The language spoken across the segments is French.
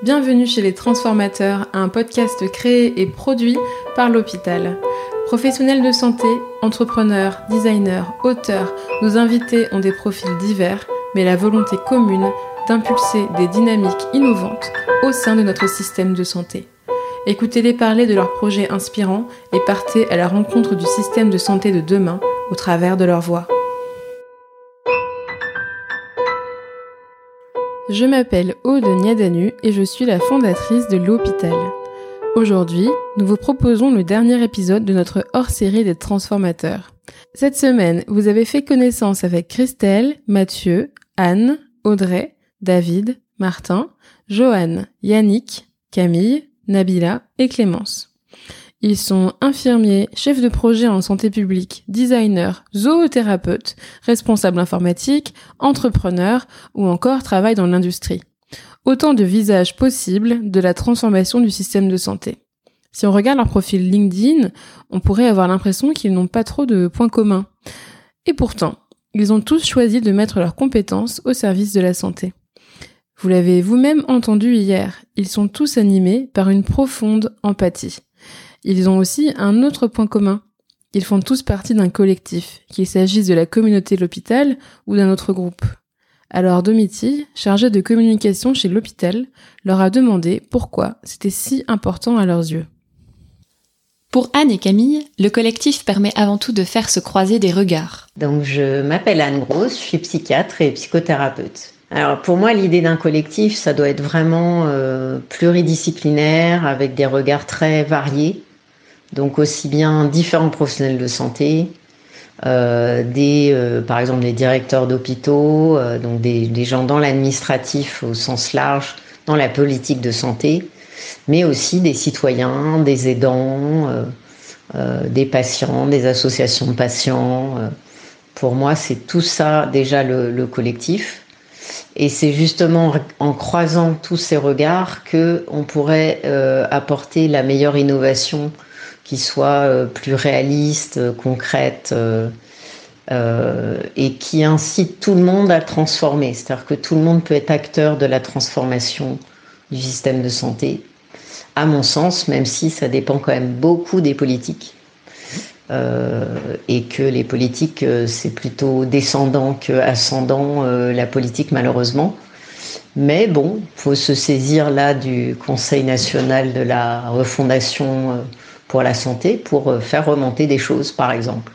Bienvenue chez les Transformateurs, un podcast créé et produit par l'hôpital. Professionnels de santé, entrepreneurs, designers, auteurs, nos invités ont des profils divers, mais la volonté commune d'impulser des dynamiques innovantes au sein de notre système de santé. Écoutez-les parler de leurs projets inspirants et partez à la rencontre du système de santé de demain au travers de leur voix. Je m'appelle Aude Niadanu et je suis la fondatrice de l'hôpital. Aujourd'hui, nous vous proposons le dernier épisode de notre hors-série des transformateurs. Cette semaine, vous avez fait connaissance avec Christelle, Mathieu, Anne, Audrey, David, Martin, Johan, Yannick, Camille, Nabila et Clémence. Ils sont infirmiers, chefs de projet en santé publique, designers, zoothérapeutes, responsables informatiques, entrepreneurs ou encore travaillent dans l'industrie. Autant de visages possibles de la transformation du système de santé. Si on regarde leur profil LinkedIn, on pourrait avoir l'impression qu'ils n'ont pas trop de points communs. Et pourtant, ils ont tous choisi de mettre leurs compétences au service de la santé. Vous l'avez vous-même entendu hier, ils sont tous animés par une profonde empathie. Ils ont aussi un autre point commun. Ils font tous partie d'un collectif, qu'il s'agisse de la communauté de l'hôpital ou d'un autre groupe. Alors Domiti, chargé de communication chez l'hôpital, leur a demandé pourquoi c'était si important à leurs yeux. Pour Anne et Camille, le collectif permet avant tout de faire se croiser des regards. Donc je m'appelle Anne Grosse, je suis psychiatre et psychothérapeute. Alors pour moi, l'idée d'un collectif, ça doit être vraiment euh, pluridisciplinaire, avec des regards très variés donc aussi bien différents professionnels de santé, euh, des, euh, par exemple des directeurs d'hôpitaux, euh, donc des, des, gens dans l'administratif au sens large, dans la politique de santé, mais aussi des citoyens, des aidants, des patients, des associations de patients. Pour moi, c'est tout ça déjà le, le collectif. Et c'est justement en croisant tous ces regards que on pourrait apporter la meilleure innovation qui soit euh, plus réaliste, euh, concrète euh, et qui incite tout le monde à transformer. C'est-à-dire que tout le monde peut être acteur de la transformation du système de santé, à mon sens, même si ça dépend quand même beaucoup des politiques. et que les politiques, c'est plutôt descendant que ascendant, la politique malheureusement. Mais bon, faut se saisir là du Conseil national de la refondation pour la santé pour euh, faire remonter des choses, par exemple.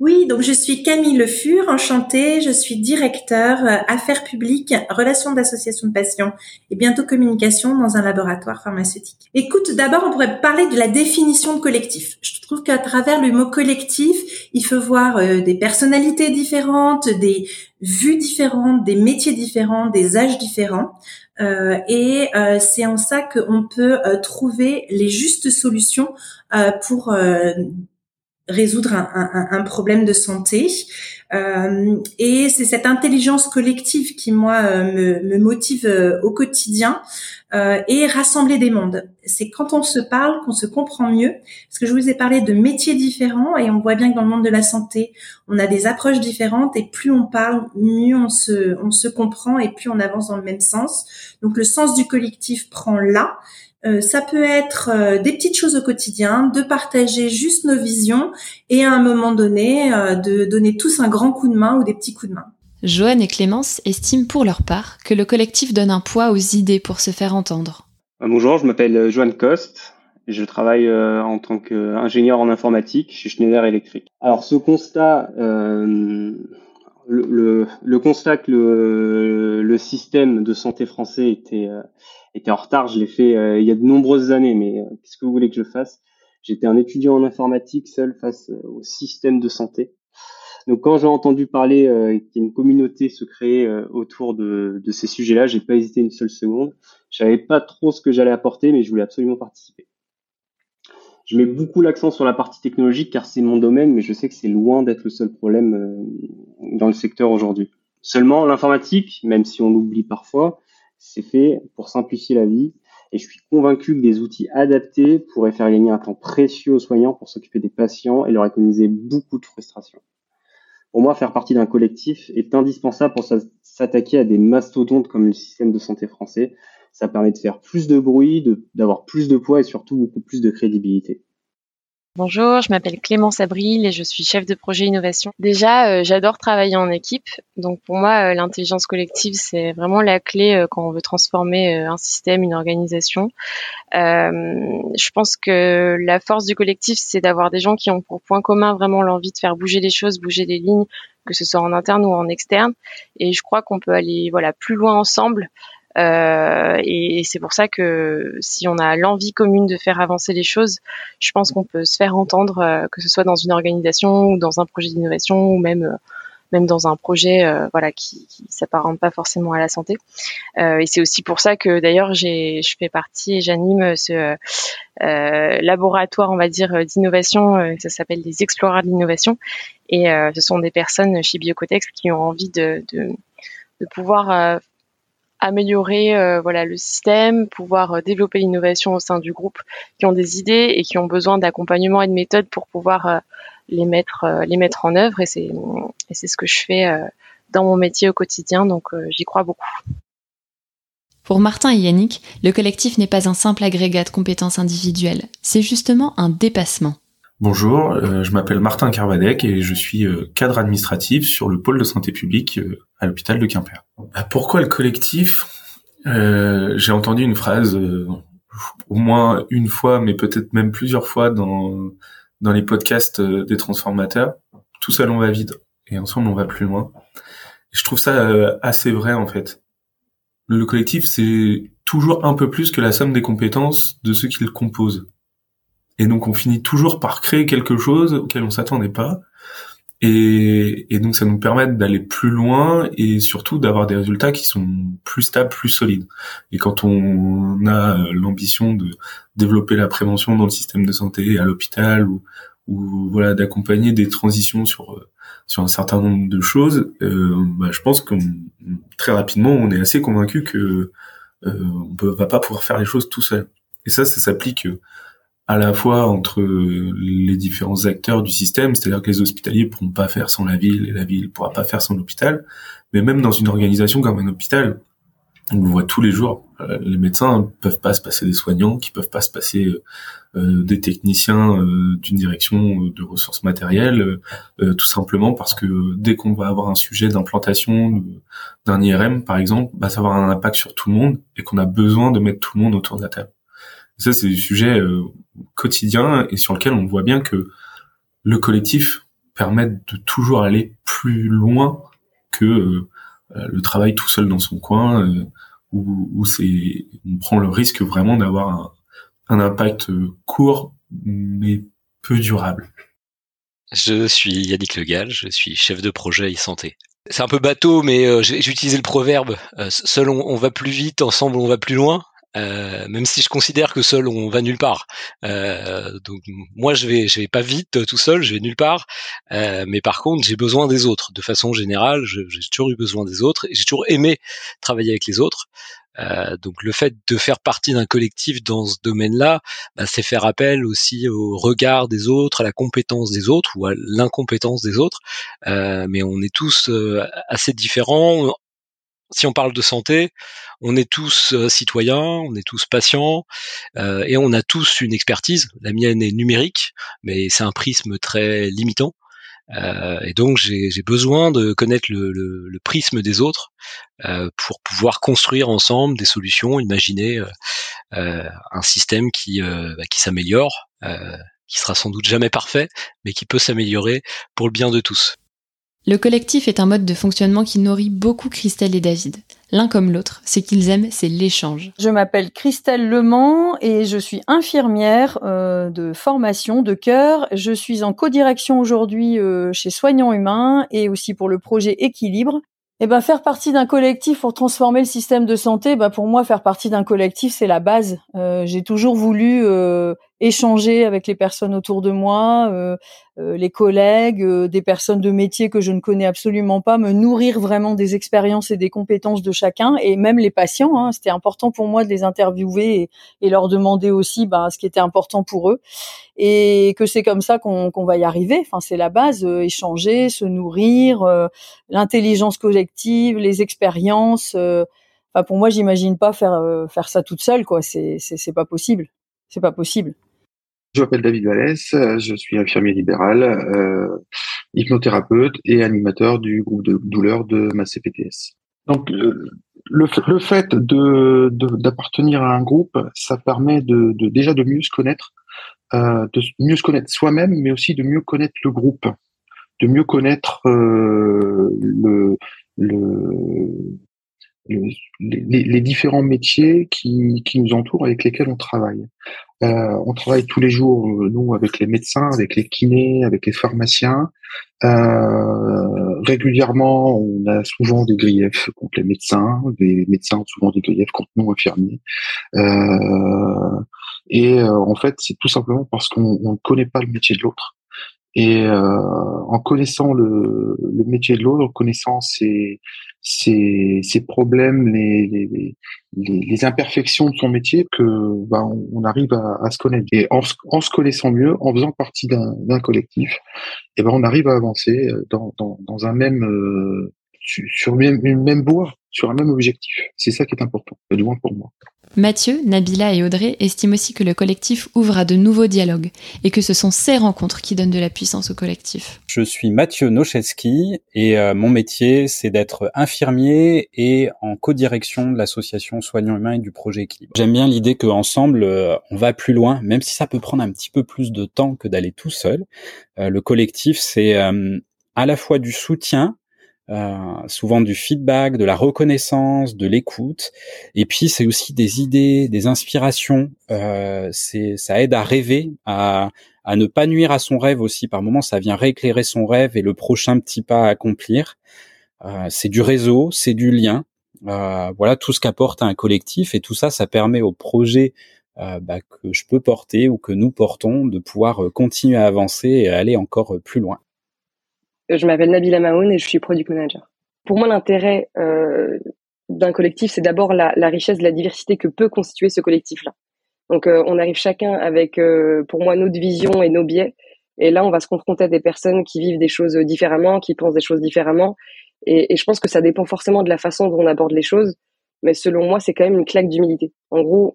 Oui, donc je suis Camille Le Fur, enchantée. Je suis directeur euh, affaires publiques, relations d'associations de patients et bientôt communication dans un laboratoire pharmaceutique. Écoute, d'abord, on pourrait parler de la définition de collectif. Je trouve qu'à travers le mot collectif, il faut voir euh, des personnalités différentes, des vues différentes, des métiers différents, des âges différents. Euh, et euh, c'est en ça qu'on peut euh, trouver les justes solutions pour résoudre un, un, un, problème de santé. Euh, et c'est cette intelligence collective qui, moi, me, me motive au quotidien euh, et rassembler des mondes. C'est quand on se parle qu'on se comprend mieux. Parce que je vous ai parlé de métiers différents et on voit bien que dans le monde de la santé, on a des approches différentes et plus on parle, mieux on se, on se comprend et plus on avance dans le même sens. Donc le sens du collectif prend là. Euh, ça peut être euh, des petites choses au quotidien, de partager juste nos visions et à un moment donné, euh, de donner tous un grand coup de main ou des petits coups de main. Joanne et Clémence estiment pour leur part que le collectif donne un poids aux idées pour se faire entendre. Bonjour, je m'appelle Joanne Coste et je travaille en tant qu'ingénieur en informatique chez Schneider Electric. Alors ce constat, le, le, constat que le, le, système de santé français était, euh, était en retard, je l'ai fait euh, il y a de nombreuses années, mais euh, qu'est-ce que vous voulez que je fasse? J'étais un étudiant en informatique seul face au système de santé. Donc quand j'ai entendu parler qu'il y a une communauté se créer autour de, de ces sujets-là, j'ai pas hésité une seule seconde. Je savais pas trop ce que j'allais apporter, mais je voulais absolument participer. Je mets beaucoup l'accent sur la partie technologique car c'est mon domaine, mais je sais que c'est loin d'être le seul problème euh, dans le secteur aujourd'hui. Seulement, l'informatique, même si on l'oublie parfois, c'est fait pour simplifier la vie et je suis convaincu que des outils adaptés pourraient faire gagner un temps précieux aux soignants pour s'occuper des patients et leur économiser beaucoup de frustration. Pour moi, faire partie d'un collectif est indispensable pour s'attaquer à des mastodontes comme le système de santé français, ça permet de faire plus de bruit, d'avoir plus de poids et surtout beaucoup plus de crédibilité. Bonjour, je m'appelle Clémence Abril et je suis chef de projet innovation. Déjà, euh, j'adore travailler en équipe. Donc pour moi, euh, l'intelligence collective, c'est vraiment la clé euh, quand on veut transformer un système, une organisation. je pense que la force du collectif, c'est d'avoir des gens qui ont pour point commun vraiment l'envie de faire bouger les choses, bouger les lignes, que ce soit en interne ou en externe. Et je crois qu'on peut aller voilà plus loin ensemble euh, et, c'est pour ça que si on a l'envie commune de faire avancer les choses, je pense qu'on peut se faire entendre, euh, que ce soit dans une organisation ou dans un projet d'innovation ou même euh, même dans un projet voilà qui, qui s'apparente pas forcément à la santé. et c'est aussi pour ça que d'ailleurs j'ai je fais partie et j'anime ce laboratoire on va dire d'innovation. ça s'appelle les Explorers de l'innovation et ce sont des personnes chez Biocotex qui ont envie de, de de pouvoir améliorer euh, voilà le système, pouvoir euh, développer l'innovation au sein du groupe, qui ont des idées et qui ont besoin d'accompagnement et de méthodes pour pouvoir euh, les mettre les mettre en œuvre et c'est et c'est ce que je fais dans mon métier au quotidien donc j'y crois beaucoup. Pour Martin et Yannick, le collectif n'est pas un simple agrégat de compétences individuelles, c'est justement un dépassement. Bonjour, je m'appelle Martin Carvadec et je suis cadre administratif sur le pôle de santé publique à l'hôpital de Quimper. Bah, pourquoi le collectif? Euh, J'ai entendu une phrase euh, au moins une fois, mais peut-être même plusieurs fois dans dans les podcasts euh, des transformateurs. Tout seul on va vite et ensemble on va plus loin. je trouve ça assez vrai en fait. Le collectif c'est toujours un peu plus que la somme des compétences de ceux qui le composent. Et donc on finit toujours par créer quelque chose auquel on s'attendait pas et, et, donc ça nous permet d'aller plus loin et surtout d'avoir des résultats qui sont plus stables, plus solides. Et quand on a l'ambition de développer la prévention dans le système de santé à l'hôpital ou, ou voilà d'accompagner des transitions sur sur un certain nombre de choses, euh, bah, je pense que très rapidement on est assez convaincu que euh, on peut, va pas pouvoir faire les choses tout seul. Et ça, ça s'applique à la fois entre les différents acteurs du système, c'est-à-dire que les hospitaliers pourront pas faire sans la ville et la ville pourra pas faire sans l'hôpital, mais même dans une organisation comme un hôpital, on le voit tous les jours, euh, les médecins peuvent pas se passer des soignants, qui peuvent pas se passer euh, euh, des techniciens d'une direction de ressources matérielles, tout simplement parce que dès qu'on va avoir un sujet d'implantation d'un IRM, par exemple, bah, ça va avoir un impact sur tout le monde et qu'on a besoin de mettre tout le monde autour de la table. Ça, c'est des sujets quotidien et sur lequel on voit bien que le collectif permet de toujours aller plus loin que euh, le travail tout seul dans son coin euh, où, où c'est on prend le risque vraiment d'avoir un, un impact court mais peu durable. Je suis Yannick Legal, je suis chef de projet e-santé. C'est un peu bateau, mais euh, j'ai utilisé le proverbe seul on, va plus vite, ensemble on va plus loin. Euh, même si je considère que seul on va nulle part. Euh, donc moi je vais je vais pas vite euh, tout seul, je vais nulle part. mais par contre j'ai besoin des autres. De façon générale, j'ai toujours eu besoin des autres et j'ai toujours aimé travailler avec les autres. donc le fait de faire partie d'un collectif dans ce domaine-là, bah, c'est faire appel aussi au regard des autres, à la compétence des autres ou à l'incompétence des autres. mais on est tous assez différents si on parle de santé, on est tous euh, citoyens, on est tous patients, euh, et on a tous une expertise. La mienne est numérique, mais c'est un prisme très limitant. Euh, et donc j'ai besoin de connaître le, prisme des autres pour pouvoir construire ensemble des solutions, imaginer un système qui, bah, qui s'améliore, qui sera sans doute jamais parfait, mais qui peut s'améliorer pour le bien de tous. Le collectif est un mode de fonctionnement qui nourrit beaucoup Christelle et David. L'un comme l'autre, ce qu'ils aiment, c'est l'échange. Je m'appelle Christelle Lemans et je suis infirmière euh, de formation de cœur. Je suis en codirection aujourd'hui euh, chez Soignants Humains et aussi pour le projet Équilibre. Et eh ben faire partie d'un collectif pour transformer le système de santé, ben pour moi faire partie d'un collectif c'est la base. Euh, j'ai toujours voulu échanger avec les personnes autour de moi, euh, euh, les collègues, euh, des personnes de métier que je ne connais absolument pas, me nourrir vraiment des expériences et des compétences de chacun, et même les patients. Hein, C'était important pour moi de les interviewer et, leur demander aussi ben, ce qui était important pour eux, et que c'est comme ça qu'on va y arriver. Enfin, c'est la base, échanger, se nourrir, l'intelligence collective, les expériences Enfin, pour moi, j'imagine pas faire faire ça toute seule, quoi. C'est c'est pas possible. C'est pas possible. Je m'appelle David Vallès, je suis infirmier libéral, euh, hypnothérapeute et animateur du groupe de douleur de ma CPTS. Donc le, le fait de d'appartenir à un groupe, ça permet de, de, déjà de mieux se connaître, euh, de mieux se connaître soi-même, mais aussi de mieux connaître le groupe, de mieux connaître euh, le, le les, les, différents métiers qui, qui, nous entourent avec lesquels on travaille. Euh, on travaille tous les jours, euh, nous, avec les médecins, avec les kinés, avec les pharmaciens. Euh, régulièrement, on a souvent des griefs contre les médecins. Les médecins ont souvent des griefs contre nous, infirmiers. Euh, et euh, en fait, c'est tout simplement parce qu'on ne connaît pas le métier de l'autre. Et euh, en connaissant le, le métier de l'autre, en connaissant ses, ses, ses problèmes, les, les, les, les, imperfections de son métier, que bah, on, arrive à, à, se connaître. Et en, en, se connaissant mieux, en faisant partie d'un collectif, et ben on arrive à avancer dans, dans, dans un même euh, sur une même voie, sur un même objectif. C'est ça qui est important, du moins pour moi. Mathieu, Nabila et Audrey estiment aussi que le collectif ouvre à de nouveaux dialogues et que ce sont ces rencontres qui donnent de la puissance au collectif. Je suis Mathieu Nocheski et euh, mon métier c'est d'être infirmier et en co-direction de l'association Soignants Humains et du projet Équilibre. J'aime bien l'idée qu'ensemble euh, on va plus loin, même si ça peut prendre un petit peu plus de temps que d'aller tout seul. Euh, le collectif c'est à la fois du soutien, souvent du feedback, de la reconnaissance, de l'écoute. Et puis c'est aussi des idées, des inspirations. Euh, c'est ça aide à rêver, à, ne pas nuire à son rêve aussi. Par moments, ça vient rééclairer son rêve et le prochain petit pas à accomplir. Euh, c'est du réseau, c'est du lien. Euh, voilà tout ce qu'apporte un collectif et tout ça, ça permet au projet euh, bah, que je peux porter ou que nous portons de pouvoir euh, continuer à avancer et aller encore plus loin. Je m'appelle Nabila Mahoun et je suis product manager. Pour moi, l'intérêt euh, d'un collectif, c'est d'abord la, la, richesse la diversité que peut constituer ce collectif-là. Donc, euh, on arrive chacun avec, euh, pour moi, notre vision et nos biais. Et là, on va se confronter à des personnes qui vivent des choses différemment, qui pensent des choses différemment. Et, et je pense que ça dépend forcément de la façon dont on aborde les choses. Mais selon moi, c'est quand même une claque d'humilité. En gros,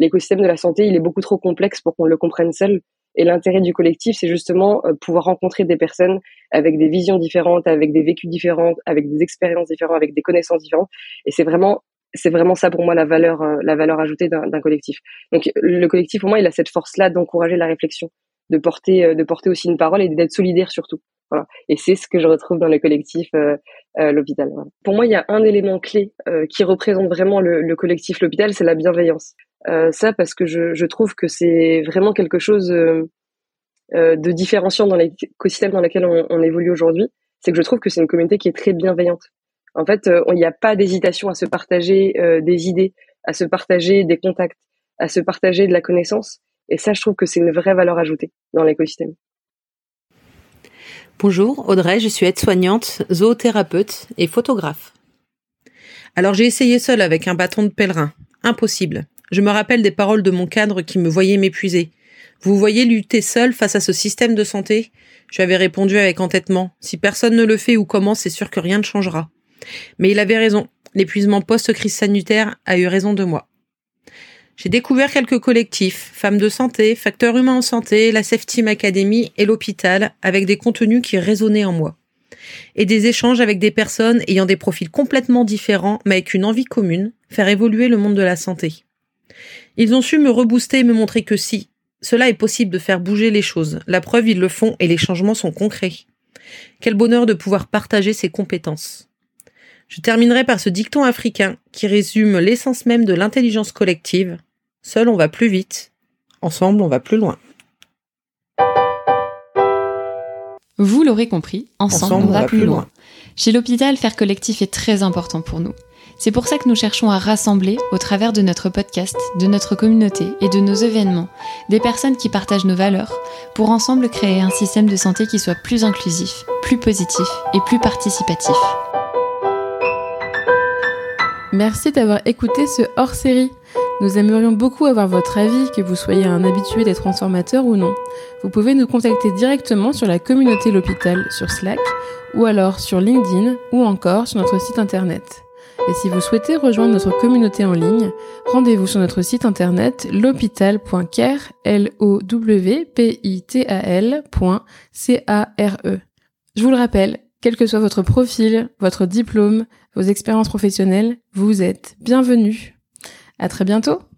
l'écosystème de la santé, il est beaucoup trop complexe pour qu'on le comprenne seul. Et l'intérêt du collectif, c'est justement euh, pouvoir rencontrer des personnes avec des visions différentes, avec des vécus différents, avec des expériences différentes, avec des connaissances différentes. Et c'est vraiment c'est vraiment ça pour moi la valeur euh, la valeur ajoutée d'un collectif. Donc le collectif pour moi il a cette force là d'encourager la réflexion, de porter euh, de porter aussi une parole et d'être solidaire surtout. Voilà. Et c'est ce que je retrouve dans le collectif euh, l'hôpital. Pour moi il y a un élément clé qui représente vraiment le, le collectif l'hôpital, c'est la bienveillance. Euh, ça parce que je, je trouve que c'est vraiment quelque chose euh, euh, de différenciant dans l'écosystème dans lequel on, on évolue aujourd'hui. C'est que je trouve que c'est une communauté qui est très bienveillante. En fait, il n'y a pas d'hésitation à se partager des idées, à se partager des contacts, à se partager de la connaissance. Et ça, je trouve que c'est une vraie valeur ajoutée dans l'écosystème. Bonjour, Audrey, je suis aide-soignante, zoothérapeute et photographe. Alors j'ai essayé seule avec un bâton de pèlerin. Impossible. Je me rappelle des paroles de mon cadre qui me voyait m'épuiser. Vous voyez lutter seul face à ce système de santé? Je lui avais répondu avec entêtement. Si personne ne le fait ou commence, c'est sûr que rien ne changera. Mais il avait raison. L'épuisement post-crise sanitaire a eu raison de moi. J'ai découvert quelques collectifs, Femmes de santé, Facteurs humains en santé, la Safety Academy et l'hôpital, avec des contenus qui résonnaient en moi. Et des échanges avec des personnes ayant des profils complètement différents, mais avec une envie commune, faire évoluer le monde de la santé. Ils ont su me rebooster et me montrer que si, cela est possible de faire bouger les choses. La preuve, ils le font et les changements sont concrets. Quel bonheur de pouvoir partager ces compétences. Je terminerai par ce dicton africain qui résume l'essence même de l'intelligence collective. Seul on va plus vite, ensemble on va plus loin. Vous l'aurez compris, ensemble, on, va, plus loin. loin. Chez l'hôpital, faire collectif est très important pour nous. C'est pour ça que nous cherchons à rassembler, au travers de notre podcast, de notre communauté et de nos événements, des personnes qui partagent nos valeurs, pour ensemble créer un système de santé qui soit plus inclusif, plus positif et plus participatif. Merci d'avoir écouté ce hors-série. Nous aimerions beaucoup avoir votre avis, que vous soyez un habitué des transformateurs ou non. Vous pouvez nous contacter directement sur la communauté L'Hôpital sur Slack, ou alors sur LinkedIn, ou encore sur notre site internet. Et si vous souhaitez rejoindre notre communauté en ligne, rendez-vous sur notre site internet l'hôpital.care, l o w p i t a l.c a r e. Je vous le rappelle, quel que soit votre profil, votre diplôme, vos expériences professionnelles, vous êtes bienvenus. À très bientôt!